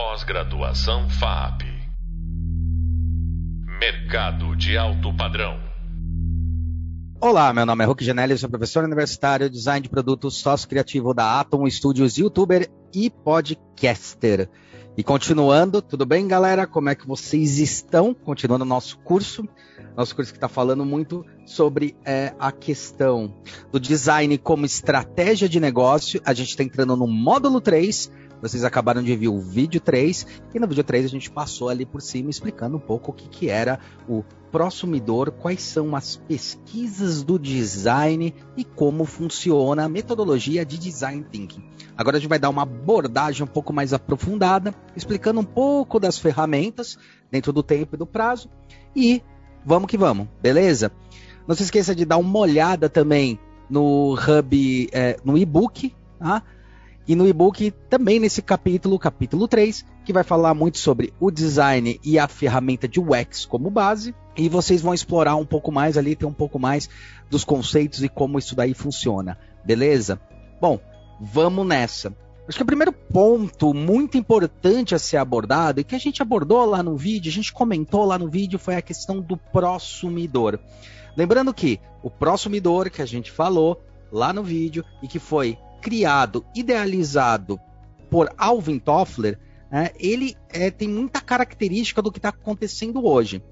Pós-graduação FAP. Mercado de alto padrão. Olá, meu nome é Hulk Janelli, sou professor universitário, design de produtos, sócio criativo da Atom Studios, youtuber e podcaster. E continuando, tudo bem, galera? Como é que vocês estão? Continuando o nosso curso, nosso curso que está falando muito sobre é, a questão do design como estratégia de negócio. A gente está entrando no módulo 3, vocês acabaram de ver o vídeo 3, e no vídeo 3 a gente passou ali por cima explicando um pouco o que, que era o prosumidor, quais são as pesquisas do design e como funciona a metodologia de design thinking. Agora a gente vai dar uma abordagem um pouco mais aprofundada, explicando um pouco das ferramentas dentro do tempo e do prazo. E vamos que vamos, beleza? Não se esqueça de dar uma olhada também no hub, é, no e-book, tá? E no e-book, também nesse capítulo, capítulo 3, que vai falar muito sobre o design e a ferramenta de UX como base. E vocês vão explorar um pouco mais ali, ter um pouco mais dos conceitos e como isso daí funciona. Beleza? Bom, vamos nessa. Acho que o primeiro ponto muito importante a ser abordado, e que a gente abordou lá no vídeo, a gente comentou lá no vídeo, foi a questão do prosumidor. Lembrando que o prosumidor que a gente falou lá no vídeo e que foi criado, idealizado por Alvin Toffler, né, ele é, tem muita característica do que está acontecendo hoje.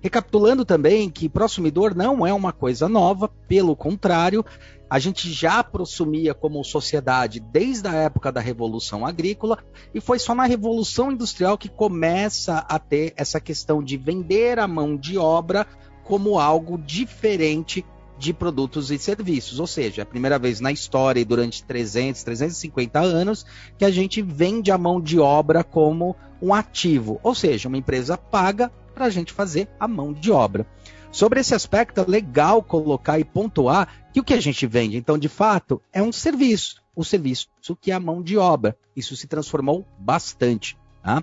Recapitulando também que prosumidor não é uma coisa nova, pelo contrário, a gente já prosumia como sociedade desde a época da Revolução Agrícola e foi só na Revolução Industrial que começa a ter essa questão de vender a mão de obra como algo diferente de produtos e serviços. Ou seja, é a primeira vez na história e durante 300, 350 anos que a gente vende a mão de obra como um ativo. Ou seja, uma empresa paga para a gente fazer a mão de obra. Sobre esse aspecto, é legal colocar e pontuar que o que a gente vende, então, de fato, é um serviço. O serviço que é a mão de obra. Isso se transformou bastante. Tá?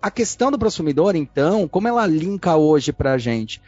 A questão do consumidor, então, como ela linka hoje para a gente?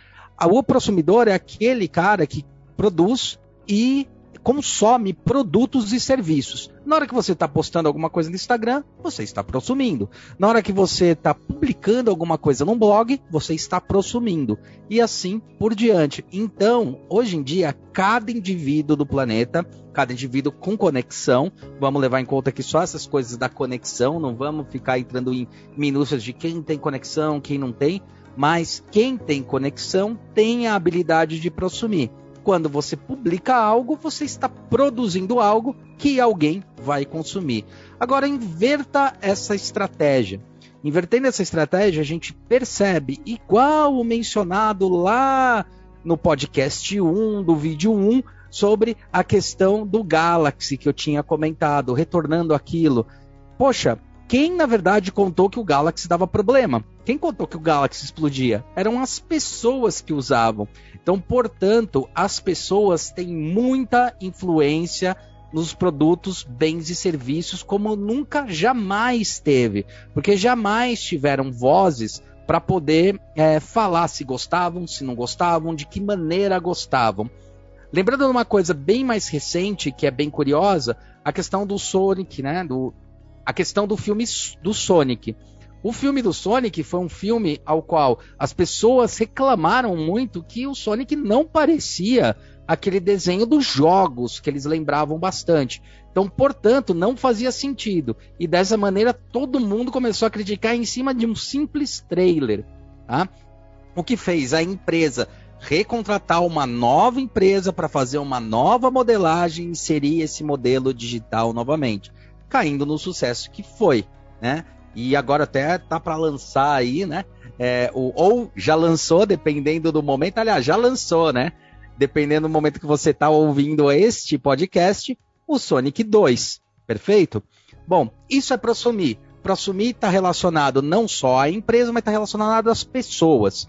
o prosumidor é aquele cara que produz e consome produtos e serviços. Na hora que você está postando alguma coisa no Instagram, você está prosumindo. Na hora que você está publicando alguma coisa num blog, você está prosumindo. E assim por diante. Então, hoje em dia, cada indivíduo do planeta, cada indivíduo com conexão, vamos levar em conta que só essas coisas da conexão, não vamos ficar entrando em minúcias de quem tem conexão, quem não tem mas quem tem conexão tem a habilidade de prosumir. Quando você publica algo, você está produzindo algo que alguém vai consumir. Agora, inverta essa estratégia. Invertendo essa estratégia, a gente percebe, igual o mencionado lá no podcast 1, do vídeo 1, sobre a questão do Galaxy que eu tinha comentado, retornando aquilo. Poxa, quem na verdade contou que o Galaxy dava problema? Quem contou que o Galaxy explodia? Eram as pessoas que usavam. Então, portanto, as pessoas têm muita influência nos produtos, bens e serviços como nunca jamais teve, porque jamais tiveram vozes para poder é, falar se gostavam, se não gostavam, de que maneira gostavam. Lembrando de uma coisa bem mais recente, que é bem curiosa, a questão do Sonic, né, do, a questão do filme do Sonic. O filme do Sonic foi um filme ao qual as pessoas reclamaram muito que o Sonic não parecia aquele desenho dos jogos que eles lembravam bastante. Então, portanto, não fazia sentido. E dessa maneira todo mundo começou a criticar em cima de um simples trailer. Tá? O que fez a empresa recontratar uma nova empresa para fazer uma nova modelagem e inserir esse modelo digital novamente caindo no sucesso que foi, né? E agora até tá para lançar aí, né? É, o, ou já lançou, dependendo do momento. Aliás, já lançou, né? Dependendo do momento que você está ouvindo este podcast, o Sonic 2. Perfeito? Bom, isso é prosumir. Prosumir está relacionado não só à empresa, mas está relacionado às pessoas.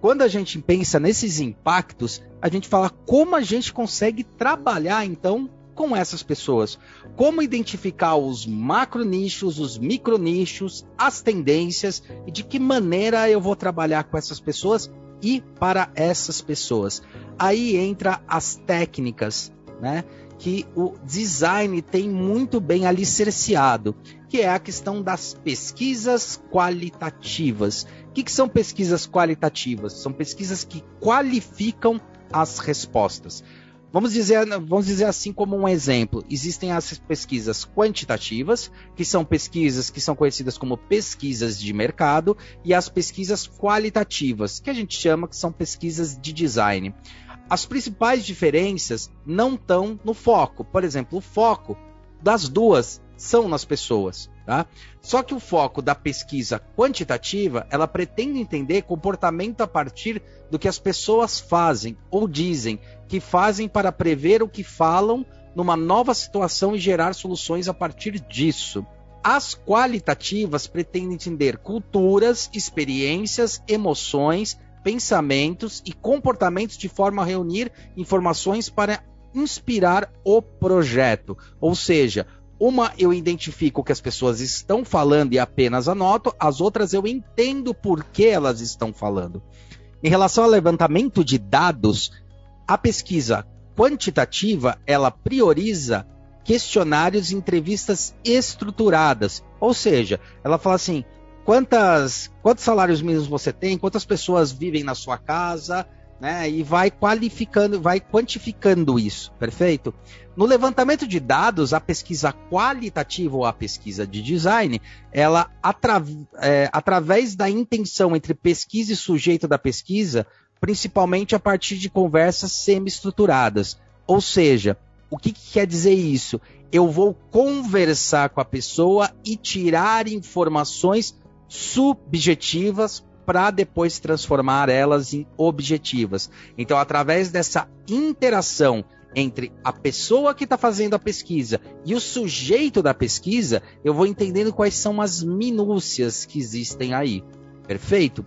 Quando a gente pensa nesses impactos, a gente fala como a gente consegue trabalhar então com essas pessoas. Como identificar os macro nichos, os micro nichos, as tendências e de que maneira eu vou trabalhar com essas pessoas e para essas pessoas. Aí entra as técnicas, né? Que o design tem muito bem alicerciado, que é a questão das pesquisas qualitativas. O que, que são pesquisas qualitativas? São pesquisas que qualificam as respostas. Vamos dizer, vamos dizer assim como um exemplo. Existem as pesquisas quantitativas, que são pesquisas que são conhecidas como pesquisas de mercado, e as pesquisas qualitativas, que a gente chama que são pesquisas de design. As principais diferenças não estão no foco. Por exemplo, o foco das duas são nas pessoas. Tá? Só que o foco da pesquisa quantitativa, ela pretende entender comportamento a partir do que as pessoas fazem ou dizem que fazem para prever o que falam numa nova situação e gerar soluções a partir disso. As qualitativas pretendem entender culturas, experiências, emoções, pensamentos e comportamentos de forma a reunir informações para inspirar o projeto. Ou seja, uma eu identifico o que as pessoas estão falando e apenas anoto, as outras eu entendo por que elas estão falando. Em relação ao levantamento de dados, a pesquisa quantitativa ela prioriza questionários e entrevistas estruturadas, ou seja, ela fala assim: quantas, quantos salários mínimos você tem, quantas pessoas vivem na sua casa, né? E vai qualificando, vai quantificando isso, perfeito? No levantamento de dados, a pesquisa qualitativa ou a pesquisa de design, ela atra é, através da intenção entre pesquisa e sujeito da pesquisa, principalmente a partir de conversas semi-estruturadas. Ou seja, o que, que quer dizer isso? Eu vou conversar com a pessoa e tirar informações subjetivas para depois transformar elas em objetivas. Então, através dessa interação entre a pessoa que está fazendo a pesquisa e o sujeito da pesquisa, eu vou entendendo quais são as minúcias que existem aí. Perfeito?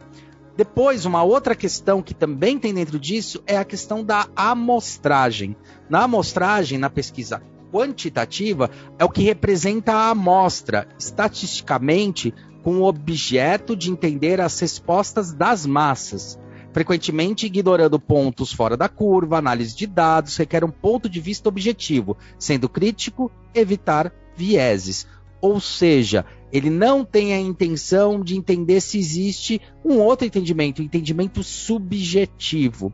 Depois, uma outra questão que também tem dentro disso é a questão da amostragem. Na amostragem, na pesquisa quantitativa, é o que representa a amostra. Estatisticamente, com o objeto de entender as respostas das massas. Frequentemente ignorando pontos fora da curva, análise de dados requer um ponto de vista objetivo, sendo crítico, evitar vieses. Ou seja, ele não tem a intenção de entender se existe um outro entendimento, um entendimento subjetivo.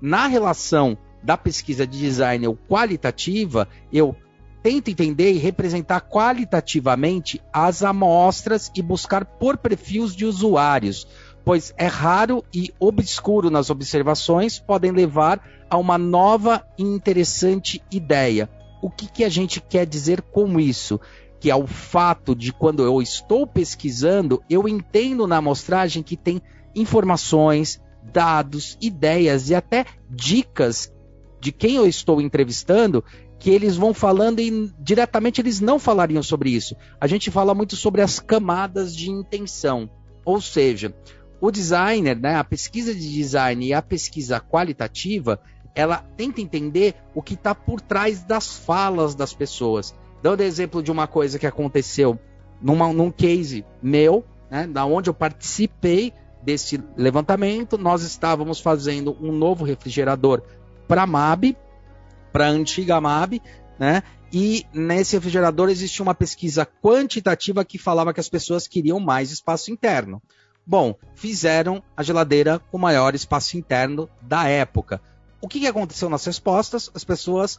Na relação da pesquisa de design ou qualitativa, eu tenta entender e representar qualitativamente as amostras e buscar por perfis de usuários, pois é raro e obscuro nas observações podem levar a uma nova e interessante ideia. O que, que a gente quer dizer com isso? Que é o fato de quando eu estou pesquisando, eu entendo na amostragem que tem informações, dados, ideias e até dicas de quem eu estou entrevistando que eles vão falando e diretamente eles não falariam sobre isso. A gente fala muito sobre as camadas de intenção. Ou seja, o designer, né, a pesquisa de design e a pesquisa qualitativa, ela tenta entender o que está por trás das falas das pessoas. Dando exemplo de uma coisa que aconteceu numa, num case meu, né, da onde eu participei desse levantamento, nós estávamos fazendo um novo refrigerador para a MAB, para a antiga MAB, né? E nesse refrigerador existia uma pesquisa quantitativa que falava que as pessoas queriam mais espaço interno. Bom, fizeram a geladeira com maior espaço interno da época. O que, que aconteceu nas respostas? As pessoas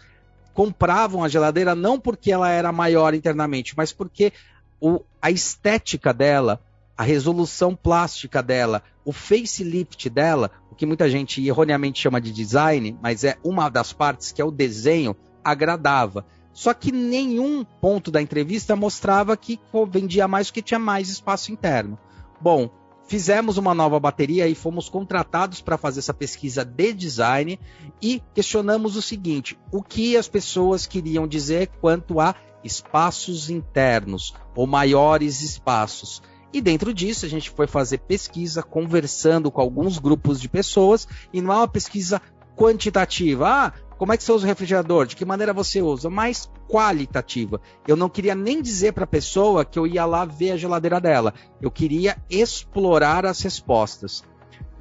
compravam a geladeira não porque ela era maior internamente, mas porque o, a estética dela, a resolução plástica dela, o facelift dela, o que muita gente erroneamente chama de design, mas é uma das partes que é o desenho, agradava. Só que nenhum ponto da entrevista mostrava que vendia mais porque tinha mais espaço interno. Bom, fizemos uma nova bateria e fomos contratados para fazer essa pesquisa de design e questionamos o seguinte: o que as pessoas queriam dizer quanto a espaços internos ou maiores espaços? E dentro disso, a gente foi fazer pesquisa, conversando com alguns grupos de pessoas, e não é uma pesquisa quantitativa. Ah, como é que você usa o refrigerador? De que maneira você usa? Mais qualitativa. Eu não queria nem dizer para a pessoa que eu ia lá ver a geladeira dela. Eu queria explorar as respostas.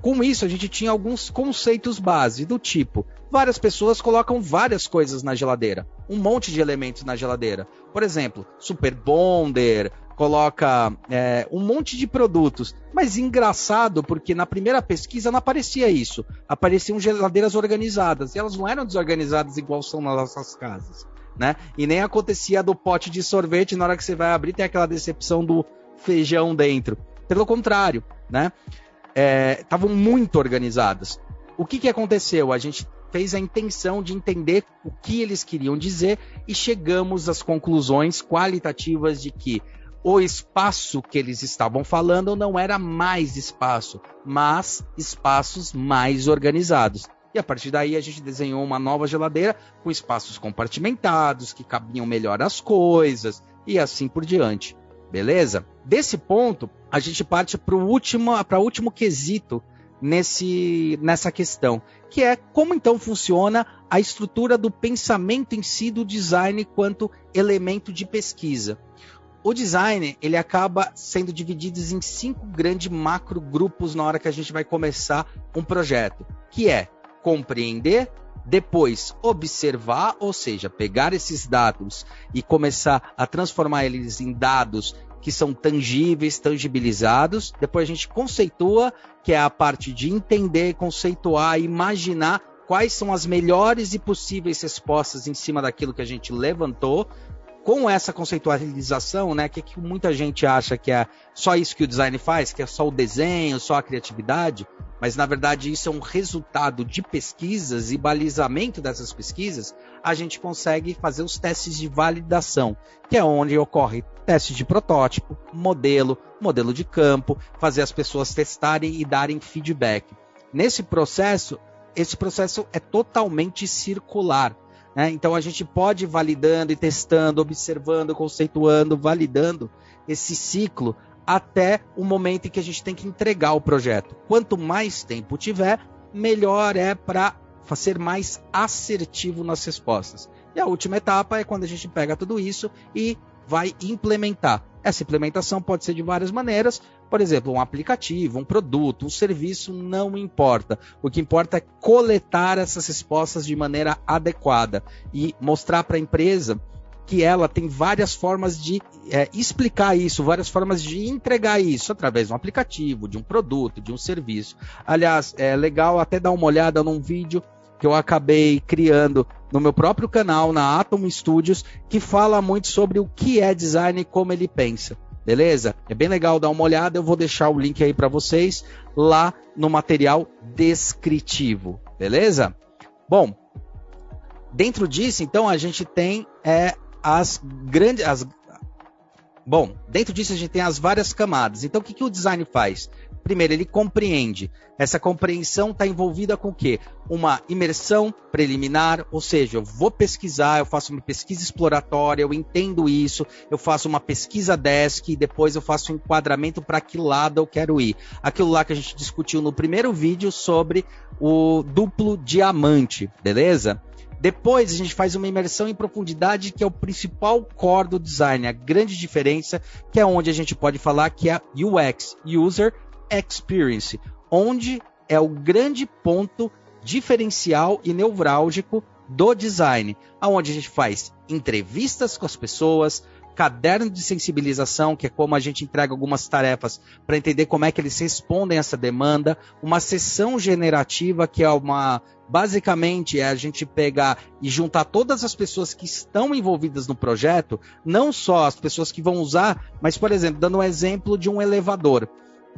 Com isso, a gente tinha alguns conceitos base do tipo: várias pessoas colocam várias coisas na geladeira, um monte de elementos na geladeira. Por exemplo, super bonder, coloca é, um monte de produtos. Mas engraçado, porque na primeira pesquisa não aparecia isso. Apareciam geladeiras organizadas. E elas não eram desorganizadas igual são nas nossas casas. Né? E nem acontecia do pote de sorvete, na hora que você vai abrir, tem aquela decepção do feijão dentro. Pelo contrário, né? Estavam é, muito organizadas. O que, que aconteceu? A gente fez a intenção de entender o que eles queriam dizer e chegamos às conclusões qualitativas de que o espaço que eles estavam falando não era mais espaço, mas espaços mais organizados. E a partir daí a gente desenhou uma nova geladeira com espaços compartimentados, que cabiam melhor as coisas e assim por diante. Beleza? Desse ponto, a gente parte para o último, último quesito nesse, nessa questão, que é como então funciona a estrutura do pensamento em si do design quanto elemento de pesquisa. O design ele acaba sendo dividido em cinco grandes macro grupos na hora que a gente vai começar um projeto, que é compreender, depois observar, ou seja, pegar esses dados e começar a transformar eles em dados que são tangíveis, tangibilizados. Depois a gente conceitua, que é a parte de entender, conceituar, imaginar quais são as melhores e possíveis respostas em cima daquilo que a gente levantou com essa conceitualização, né, que, que muita gente acha que é só isso que o design faz, que é só o desenho, só a criatividade, mas na verdade isso é um resultado de pesquisas e balizamento dessas pesquisas, a gente consegue fazer os testes de validação, que é onde ocorre teste de protótipo, modelo, modelo de campo, fazer as pessoas testarem e darem feedback. Nesse processo, esse processo é totalmente circular. Né? Então a gente pode validando e testando, observando, conceituando, validando esse ciclo até o momento em que a gente tem que entregar o projeto. Quanto mais tempo tiver, melhor é para ser mais assertivo nas respostas. E a última etapa é quando a gente pega tudo isso e vai implementar. Essa implementação pode ser de várias maneiras, por exemplo, um aplicativo, um produto, um serviço, não importa. O que importa é coletar essas respostas de maneira adequada e mostrar para a empresa que ela tem várias formas de é, explicar isso, várias formas de entregar isso através de um aplicativo, de um produto, de um serviço. Aliás, é legal até dar uma olhada num vídeo que eu acabei criando no meu próprio canal, na Atom Studios, que fala muito sobre o que é design e como ele pensa. Beleza? É bem legal dar uma olhada. Eu vou deixar o link aí para vocês lá no material descritivo. Beleza? Bom, dentro disso, então, a gente tem é, as grandes. As... Bom, dentro disso a gente tem as várias camadas. Então, o que, que o design faz? Primeiro, ele compreende. Essa compreensão está envolvida com o quê? Uma imersão preliminar, ou seja, eu vou pesquisar, eu faço uma pesquisa exploratória, eu entendo isso, eu faço uma pesquisa desk e depois eu faço um enquadramento para que lado eu quero ir. Aquilo lá que a gente discutiu no primeiro vídeo sobre o duplo diamante, beleza? Depois a gente faz uma imersão em profundidade, que é o principal core do design, a grande diferença, que é onde a gente pode falar que é UX, User Experience, onde é o grande ponto diferencial e nevrálgico do design, aonde a gente faz entrevistas com as pessoas, caderno de sensibilização, que é como a gente entrega algumas tarefas para entender como é que eles respondem a essa demanda, uma sessão generativa, que é uma basicamente é a gente pegar e juntar todas as pessoas que estão envolvidas no projeto, não só as pessoas que vão usar, mas por exemplo, dando um exemplo de um elevador.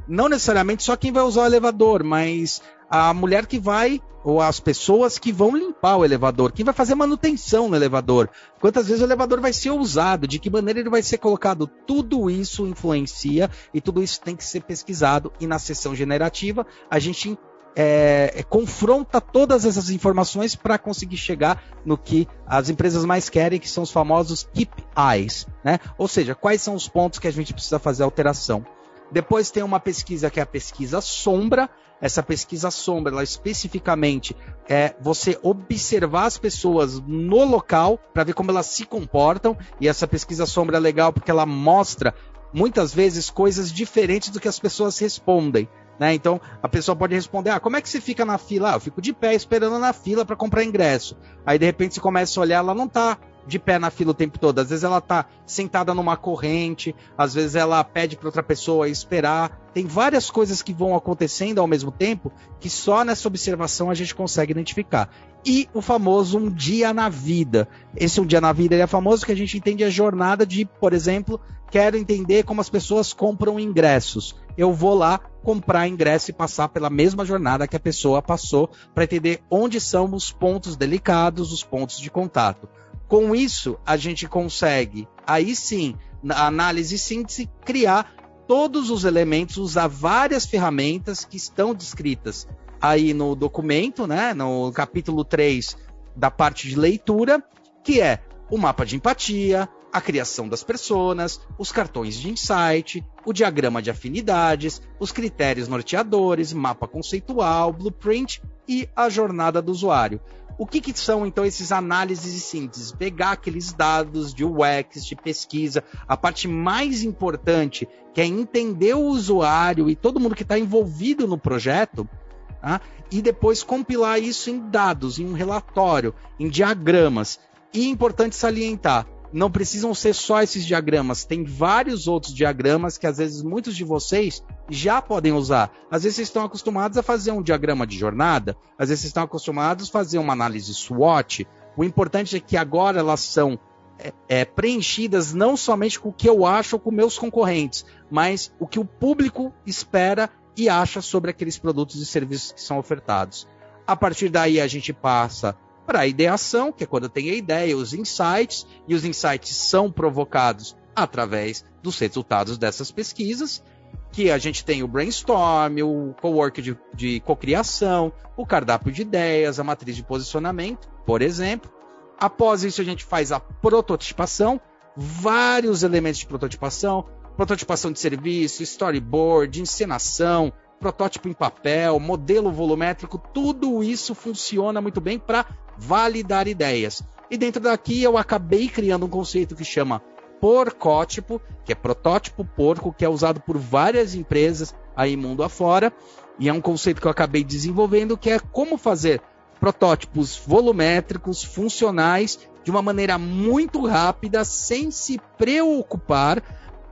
Não necessariamente só quem vai usar o elevador, mas a mulher que vai, ou as pessoas que vão limpar o elevador, quem vai fazer manutenção no elevador, quantas vezes o elevador vai ser usado, de que maneira ele vai ser colocado, tudo isso influencia e tudo isso tem que ser pesquisado. E na sessão generativa a gente é, é, confronta todas essas informações para conseguir chegar no que as empresas mais querem, que são os famosos KPIs, né? Ou seja, quais são os pontos que a gente precisa fazer alteração. Depois tem uma pesquisa que é a pesquisa sombra. Essa pesquisa sombra, ela especificamente é você observar as pessoas no local para ver como elas se comportam. E essa pesquisa sombra é legal porque ela mostra muitas vezes coisas diferentes do que as pessoas respondem. Né? Então a pessoa pode responder: Ah, como é que você fica na fila? Ah, eu fico de pé esperando na fila para comprar ingresso. Aí de repente você começa a olhar, ela não está de pé na fila o tempo todo. Às vezes ela está sentada numa corrente, às vezes ela pede para outra pessoa esperar. Tem várias coisas que vão acontecendo ao mesmo tempo que só nessa observação a gente consegue identificar. E o famoso um dia na vida. Esse um dia na vida é famoso que a gente entende a jornada de, por exemplo, quero entender como as pessoas compram ingressos. Eu vou lá comprar ingresso e passar pela mesma jornada que a pessoa passou para entender onde são os pontos delicados, os pontos de contato. Com isso, a gente consegue, aí sim, na análise e síntese, criar todos os elementos, usar várias ferramentas que estão descritas aí no documento, né, no capítulo 3 da parte de leitura, que é o mapa de empatia, a criação das personas, os cartões de insight, o diagrama de afinidades, os critérios norteadores, mapa conceitual, blueprint e a jornada do usuário. O que, que, são então esses análises e síntese? Pegar aqueles dados de UX, de pesquisa, a parte mais importante, que é entender o usuário e todo mundo que está envolvido no projeto, tá? e depois compilar isso em dados, em um relatório, em diagramas. E é importante salientar, não precisam ser só esses diagramas, tem vários outros diagramas que às vezes muitos de vocês já podem usar. Às vezes vocês estão acostumados a fazer um diagrama de jornada, às vezes vocês estão acostumados a fazer uma análise SWOT. O importante é que agora elas são é, é, preenchidas não somente com o que eu acho com meus concorrentes, mas o que o público espera e acha sobre aqueles produtos e serviços que são ofertados. A partir daí a gente passa para a ideação, que é quando tem a ideia, os insights, e os insights são provocados através dos resultados dessas pesquisas, que a gente tem o brainstorm, o co-work de, de cocriação, o cardápio de ideias, a matriz de posicionamento, por exemplo. Após isso, a gente faz a prototipação, vários elementos de prototipação, prototipação de serviço, storyboard, encenação, protótipo em papel, modelo volumétrico, tudo isso funciona muito bem para validar ideias. E dentro daqui eu acabei criando um conceito que chama porcótipo, que é protótipo porco, que é usado por várias empresas aí mundo afora, e é um conceito que eu acabei desenvolvendo, que é como fazer protótipos volumétricos, funcionais, de uma maneira muito rápida, sem se preocupar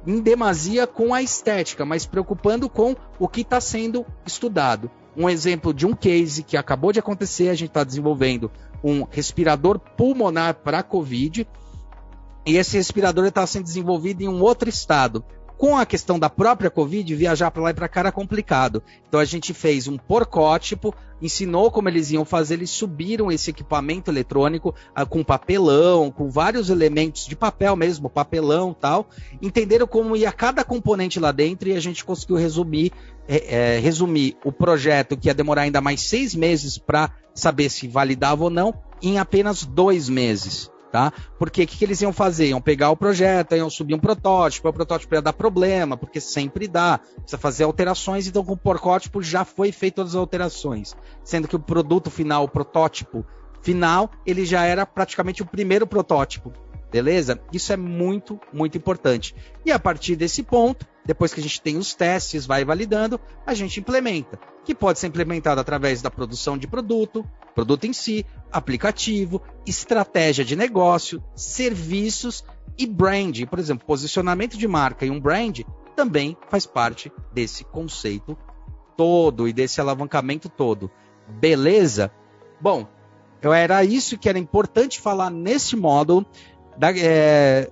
em demasia com a estética, mas preocupando com o que está sendo estudado. Um exemplo de um case que acabou de acontecer, a gente está desenvolvendo um respirador pulmonar para COVID, e esse respirador está sendo desenvolvido em um outro estado. Com a questão da própria Covid, viajar para lá e para cá era complicado. Então a gente fez um porcótipo, ensinou como eles iam fazer, eles subiram esse equipamento eletrônico ah, com papelão, com vários elementos de papel mesmo, papelão tal, entenderam como ia cada componente lá dentro e a gente conseguiu resumir, é, é, resumir o projeto que ia demorar ainda mais seis meses para saber se validava ou não, em apenas dois meses tá? Porque o que, que, eles iam fazer? Iam pegar o projeto, iam subir um protótipo, o protótipo ia dar problema, porque sempre dá, precisa fazer alterações, então com o protótipo já foi feito todas as alterações, sendo que o produto final, o protótipo final, ele já era praticamente o primeiro protótipo, beleza? Isso é muito, muito importante. E a partir desse ponto, depois que a gente tem os testes, vai validando, a gente implementa, que pode ser implementado através da produção de produto, produto em si, aplicativo, estratégia de negócio, serviços e brand. Por exemplo, posicionamento de marca e um brand também faz parte desse conceito todo e desse alavancamento todo. Beleza? Bom, era isso que era importante falar nesse módulo. Da, é,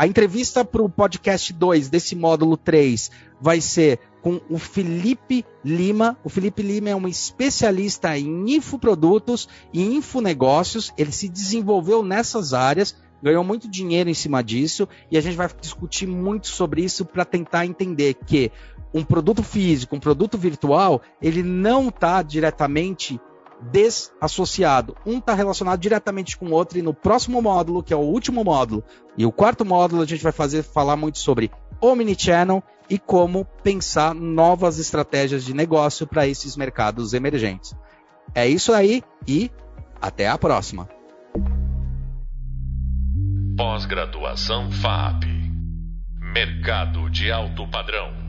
a entrevista para o podcast 2 desse módulo 3 vai ser com o Felipe Lima. O Felipe Lima é um especialista em infoprodutos e infonegócios. Ele se desenvolveu nessas áreas, ganhou muito dinheiro em cima disso e a gente vai discutir muito sobre isso para tentar entender que um produto físico, um produto virtual, ele não está diretamente desassociado. Um está relacionado diretamente com o outro e no próximo módulo, que é o último módulo, e o quarto módulo a gente vai fazer falar muito sobre omnichannel e como pensar novas estratégias de negócio para esses mercados emergentes. É isso aí e até a próxima. Pós-graduação FAP Mercado de alto padrão.